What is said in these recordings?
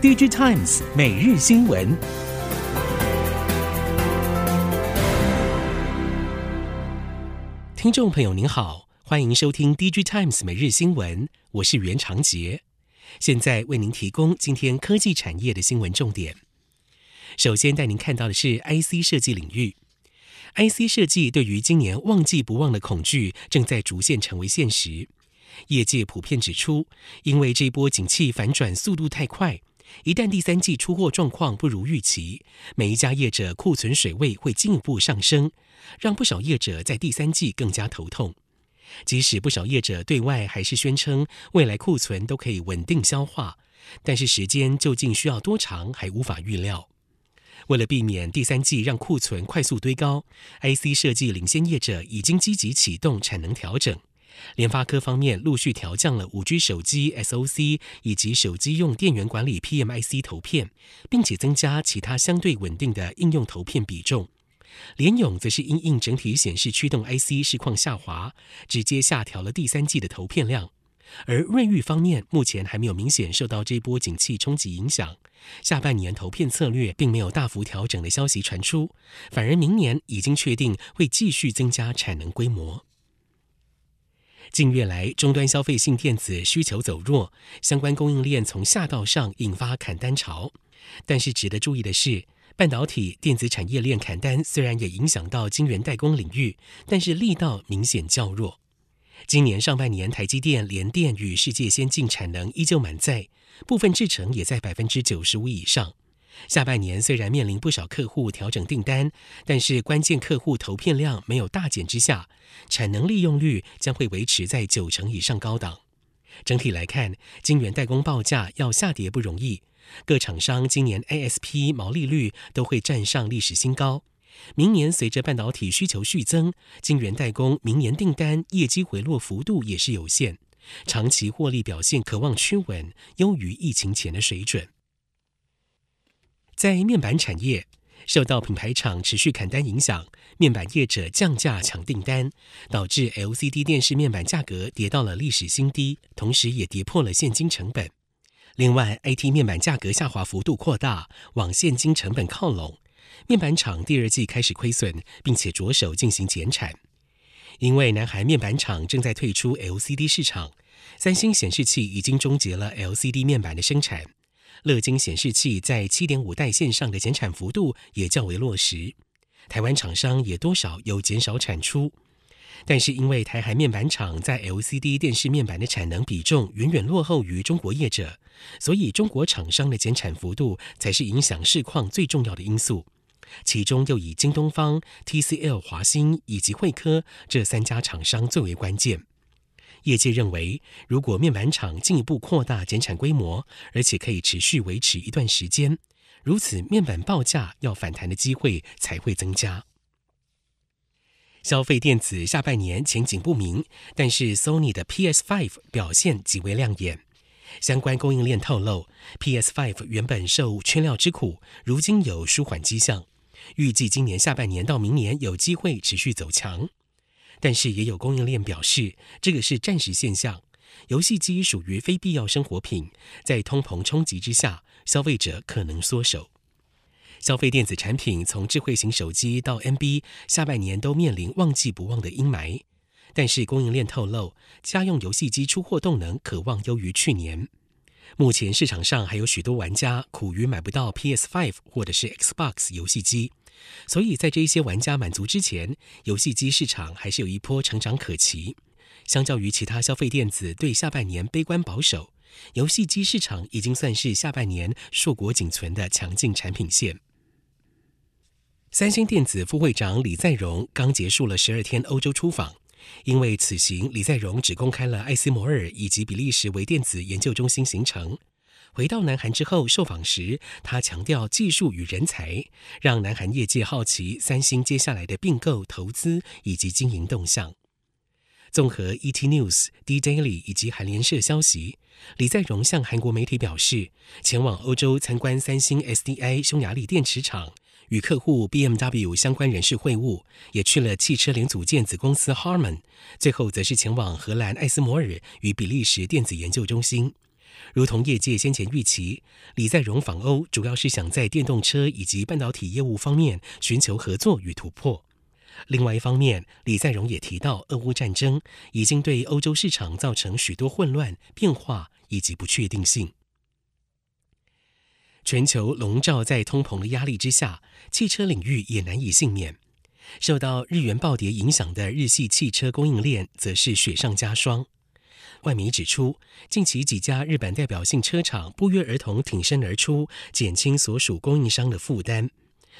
DG Times 每日新闻，听众朋友您好，欢迎收听 DG Times 每日新闻，我是袁长杰，现在为您提供今天科技产业的新闻重点。首先带您看到的是 IC 设计领域，IC 设计对于今年旺季不旺的恐惧正在逐渐成为现实，业界普遍指出，因为这波景气反转速度太快。一旦第三季出货状况不如预期，每一家业者库存水位会进一步上升，让不少业者在第三季更加头痛。即使不少业者对外还是宣称未来库存都可以稳定消化，但是时间究竟需要多长还无法预料。为了避免第三季让库存快速堆高，IC 设计领先业者已经积极启动产能调整。联发科方面陆续调降了五 G 手机 SOC 以及手机用电源管理 PMIC 投片，并且增加其他相对稳定的应用投片比重。联咏则是因应整体显示驱动 IC 市况下滑，直接下调了第三季的投片量。而瑞昱方面目前还没有明显受到这波景气冲击影响，下半年投片策略并没有大幅调整的消息传出，反而明年已经确定会继续增加产能规模。近月来，终端消费性电子需求走弱，相关供应链从下到上引发砍单潮。但是值得注意的是，半导体电子产业链砍单虽然也影响到晶圆代工领域，但是力道明显较弱。今年上半年，台积电、联电与世界先进产能依旧满载，部分制程也在百分之九十五以上。下半年虽然面临不少客户调整订单，但是关键客户投片量没有大减之下，产能利用率将会维持在九成以上高档。整体来看，晶圆代工报价要下跌不容易，各厂商今年 ASP 毛利率都会站上历史新高。明年随着半导体需求续增，晶圆代工明年订单业绩回落幅度也是有限，长期获利表现可望趋稳，优于疫情前的水准。在面板产业，受到品牌厂持续砍单影响，面板业者降价抢订单，导致 LCD 电视面板价格跌到了历史新低，同时也跌破了现金成本。另外，IT 面板价格下滑幅度扩大，往现金成本靠拢，面板厂第二季开始亏损，并且着手进行减产。因为南韩面板厂正在退出 LCD 市场，三星显示器已经终结了 LCD 面板的生产。乐金显示器在七点五代线上的减产幅度也较为落实，台湾厂商也多少有减少产出，但是因为台海面板厂在 LCD 电视面板的产能比重远远落后于中国业者，所以中国厂商的减产幅度才是影响市况最重要的因素，其中又以京东方、TCL、华星以及惠科这三家厂商最为关键。业界认为，如果面板厂进一步扩大减产规模，而且可以持续维持一段时间，如此面板报价要反弹的机会才会增加。消费电子下半年前景不明，但是 Sony 的 PS5 表现极为亮眼。相关供应链透露，PS5 原本受缺料之苦，如今有舒缓迹象，预计今年下半年到明年有机会持续走强。但是也有供应链表示，这个是暂时现象。游戏机属于非必要生活品，在通膨冲击之下，消费者可能缩手。消费电子产品从智慧型手机到 NB，下半年都面临旺季不旺的阴霾。但是供应链透露，家用游戏机出货动能可望优于去年。目前市场上还有许多玩家苦于买不到 PS5 或者是 Xbox 游戏机。所以在这一些玩家满足之前，游戏机市场还是有一波成长可期。相较于其他消费电子对下半年悲观保守，游戏机市场已经算是下半年硕果仅存的强劲产品线。三星电子副会长李在镕刚结束了十二天欧洲出访，因为此行李在镕只公开了艾斯摩尔以及比利时微电子研究中心行程。回到南韩之后，受访时他强调技术与人才，让南韩业界好奇三星接下来的并购、投资以及经营动向。综合 ET News、D Daily 以及韩联社消息，李在镕向韩国媒体表示，前往欧洲参观三星 SDI 匈牙利电池厂，与客户 BMW 相关人士会晤，也去了汽车零组件子公司 Harman，最后则是前往荷兰艾斯摩尔与比利时电子研究中心。如同业界先前预期，李在镕访欧主要是想在电动车以及半导体业务方面寻求合作与突破。另外一方面，李在镕也提到，俄乌战争已经对欧洲市场造成许多混乱、变化以及不确定性。全球笼罩在通膨的压力之下，汽车领域也难以幸免。受到日元暴跌影响的日系汽车供应链，则是雪上加霜。外媒指出，近期几家日本代表性车厂不约而同挺身而出，减轻所属供应商的负担。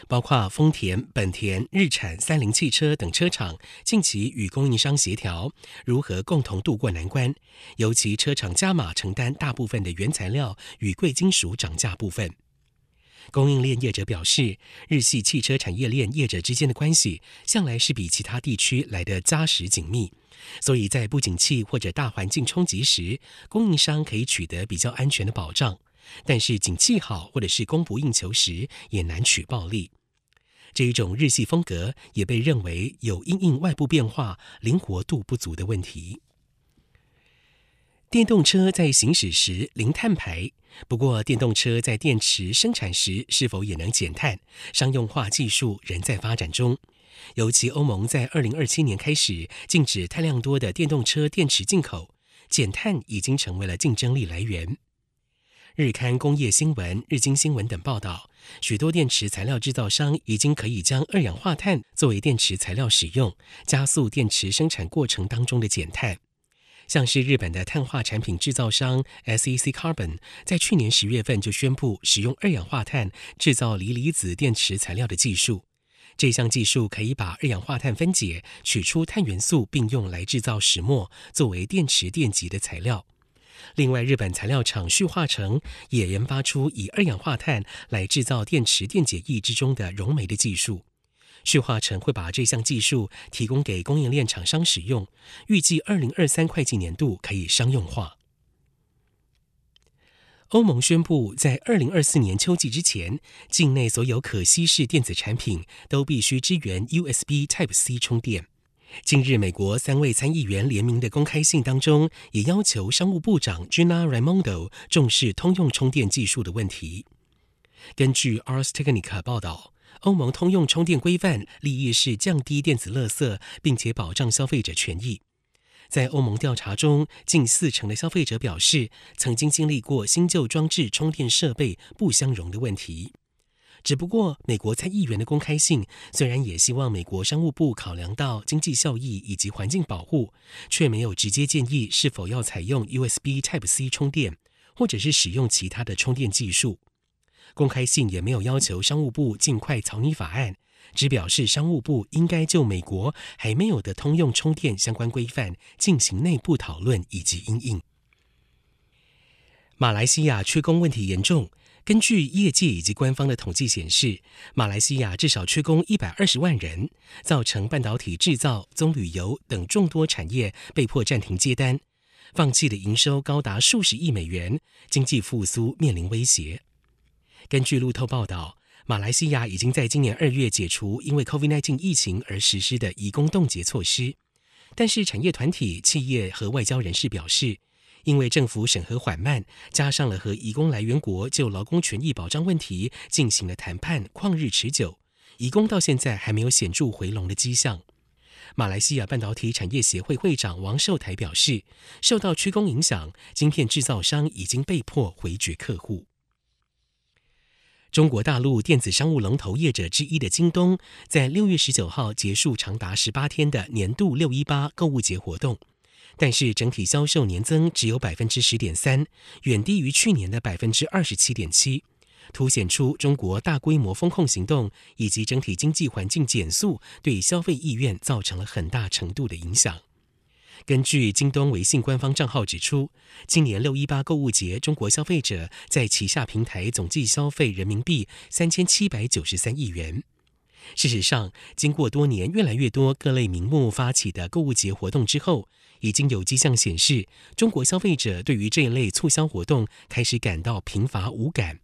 包括丰田、本田、日产、三菱汽车等车厂近期与供应商协调，如何共同渡过难关。尤其车厂加码承担大部分的原材料与贵金属涨价部分。供应链业者表示，日系汽车产业链业者之间的关系向来是比其他地区来得扎实紧密，所以在不景气或者大环境冲击时，供应商可以取得比较安全的保障。但是景气好或者是供不应求时，也难取暴利。这一种日系风格也被认为有因应外部变化灵活度不足的问题。电动车在行驶时零碳排。不过，电动车在电池生产时是否也能减碳？商用化技术仍在发展中。尤其欧盟在二零二七年开始禁止碳量多的电动车电池进口，减碳已经成为了竞争力来源。日刊工业新闻、日经新闻等报道，许多电池材料制造商已经可以将二氧化碳作为电池材料使用，加速电池生产过程当中的减碳。像是日本的碳化产品制造商 SEC Carbon，在去年十月份就宣布使用二氧化碳制造锂离子电池材料的技术。这项技术可以把二氧化碳分解，取出碳元素，并用来制造石墨，作为电池电极的材料。另外，日本材料厂旭化成也研发出以二氧化碳来制造电池电解液之中的溶酶的技术。旭化成会把这项技术提供给供应链厂商使用，预计二零二三会计年度可以商用化。欧盟宣布，在二零二四年秋季之前，境内所有可吸式电子产品都必须支援 USB Type-C 充电。近日，美国三位参议员联名的公开信当中，也要求商务部长 Gina Raimondo 重视通用充电技术的问题。根据 Ars Technica 报道。欧盟通用充电规范立意是降低电子垃圾，并且保障消费者权益。在欧盟调查中，近四成的消费者表示曾经经历过新旧装置充电设备不相容的问题。只不过，美国参议员的公开信虽然也希望美国商务部考量到经济效益以及环境保护，却没有直接建议是否要采用 USB Type-C 充电，或者是使用其他的充电技术。公开信也没有要求商务部尽快草拟法案，只表示商务部应该就美国还没有的通用充电相关规范进行内部讨论以及应应。马来西亚缺工问题严重，根据业界以及官方的统计显示，马来西亚至少缺工一百二十万人，造成半导体制造、棕榈油等众多产业被迫暂停接单，放弃的营收高达数十亿美元，经济复苏面临威胁。根据路透报道，马来西亚已经在今年二月解除因为 COVID-19 疫情而实施的移工冻结措施，但是产业团体、企业和外交人士表示，因为政府审核缓慢，加上了和移工来源国就劳工权益保障问题进行了谈判，旷日持久，移工到现在还没有显著回笼的迹象。马来西亚半导体产业协会会长王寿台表示，受到缺工影响，晶片制造商已经被迫回绝客户。中国大陆电子商务龙头业者之一的京东，在六月十九号结束长达十八天的年度六一八购物节活动，但是整体销售年增只有百分之十点三，远低于去年的百分之二十七点七，凸显出中国大规模封控行动以及整体经济环境减速对消费意愿造成了很大程度的影响。根据京东微信官方账号指出，今年六一八购物节，中国消费者在旗下平台总计消费人民币三千七百九十三亿元。事实上，经过多年越来越多各类名目发起的购物节活动之后，已经有迹象显示，中国消费者对于这一类促销活动开始感到贫乏无感。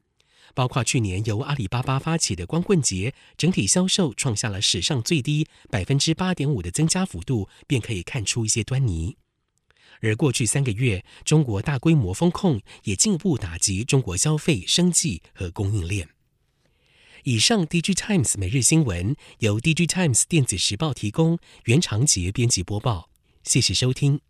包括去年由阿里巴巴发起的光棍节，整体销售创下了史上最低百分之八点五的增加幅度，便可以看出一些端倪。而过去三个月，中国大规模封控也进一步打击中国消费、生计和供应链。以上，DG Times 每日新闻由 DG Times 电子时报提供，袁长杰编辑播报。谢谢收听。